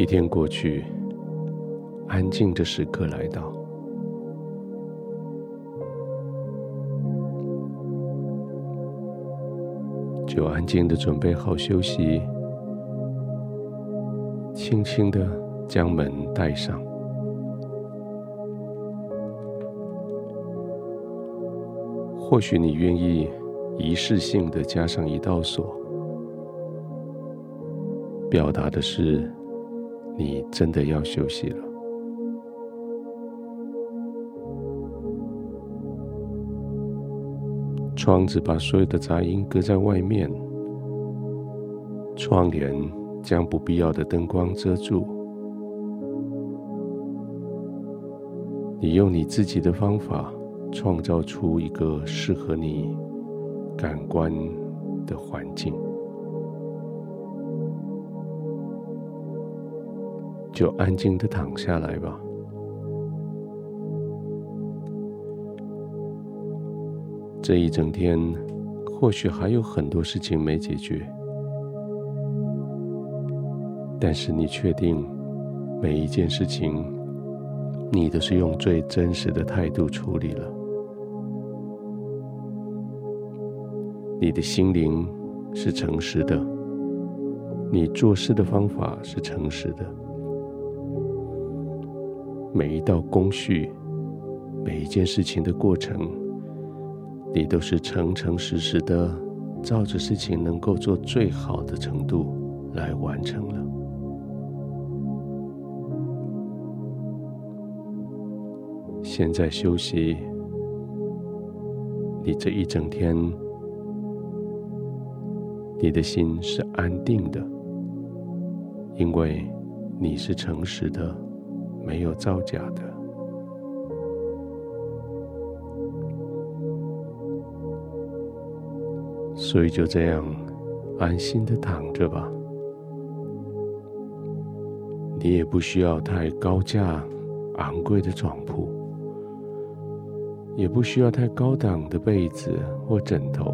一天过去，安静的时刻来到，就安静的准备好休息，轻轻的将门带上。或许你愿意仪式性的加上一道锁，表达的是你真的要休息了。窗子把所有的杂音隔在外面，窗帘将不必要的灯光遮住。你用你自己的方法。创造出一个适合你感官的环境，就安静的躺下来吧。这一整天，或许还有很多事情没解决，但是你确定每一件事情，你都是用最真实的态度处理了。你的心灵是诚实的，你做事的方法是诚实的，每一道工序，每一件事情的过程，你都是诚诚实实的，照着事情能够做最好的程度来完成了。现在休息，你这一整天。你的心是安定的，因为你是诚实的，没有造假的。所以就这样安心的躺着吧。你也不需要太高价、昂贵的床铺，也不需要太高档的被子或枕头。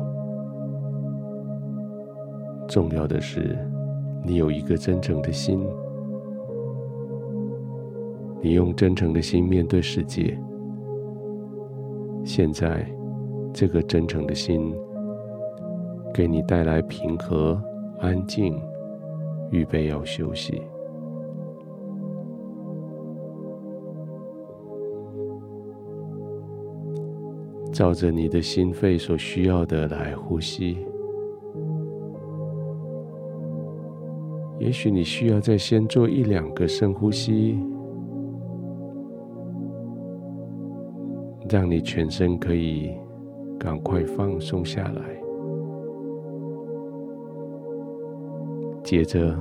重要的是，你有一个真诚的心，你用真诚的心面对世界。现在，这个真诚的心给你带来平和、安静，预备要休息。照着你的心肺所需要的来呼吸。也许你需要再先做一两个深呼吸，让你全身可以赶快放松下来。接着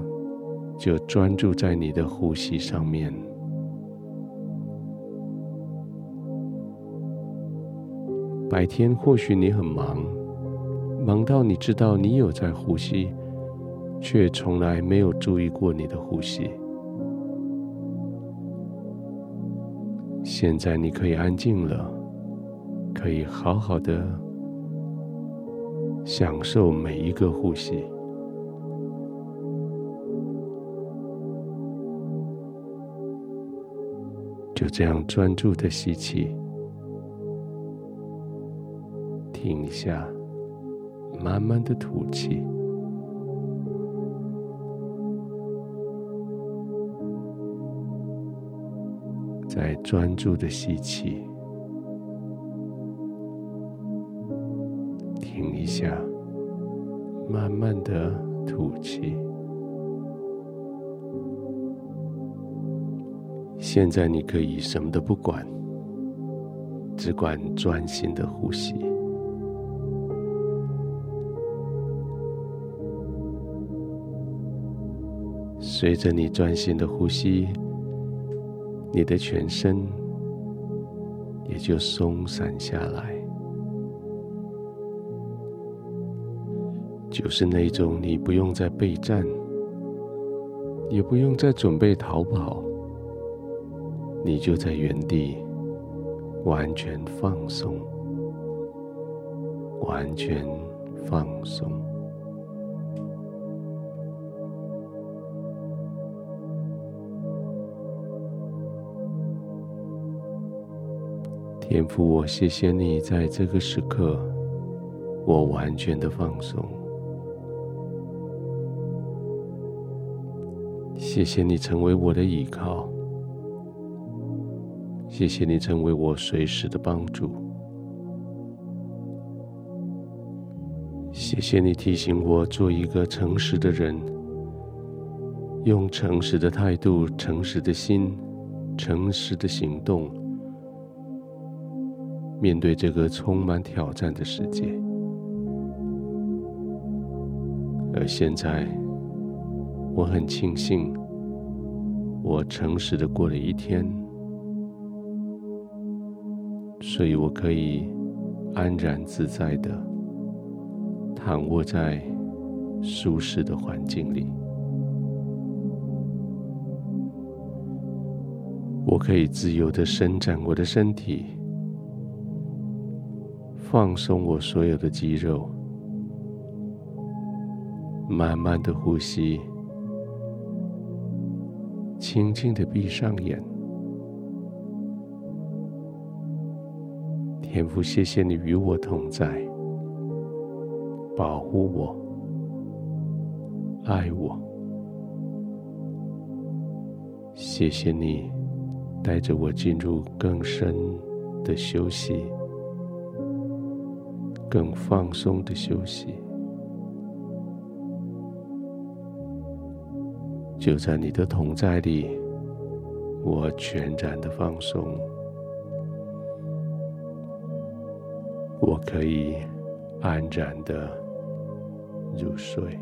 就专注在你的呼吸上面。白天或许你很忙，忙到你知道你有在呼吸。却从来没有注意过你的呼吸。现在你可以安静了，可以好好的享受每一个呼吸。就这样专注的吸气，停一下，慢慢的吐气。再专注的吸气，停一下，慢慢的吐气。现在你可以什么都不管，只管专心的呼吸。随着你专心的呼吸。你的全身也就松散下来，就是那种你不用再备战，也不用再准备逃跑，你就在原地完全放松，完全放松。天父，我谢谢你在这个时刻，我完全的放松。谢谢你成为我的依靠，谢谢你成为我随时的帮助。谢谢你提醒我做一个诚实的人，用诚实的态度、诚实的心、诚实的行动，面对这个充满挑战的世界。而现在，我很庆幸，我诚实的过了一天，所以我可以安然自在的。躺卧在舒适的环境里，我可以自由的伸展我的身体，放松我所有的肌肉，慢慢的呼吸，轻轻的闭上眼。天父，谢谢你与我同在。保护我，爱我，谢谢你带着我进入更深的休息，更放松的休息。就在你的同在里，我全然的放松，我可以安然的。入睡。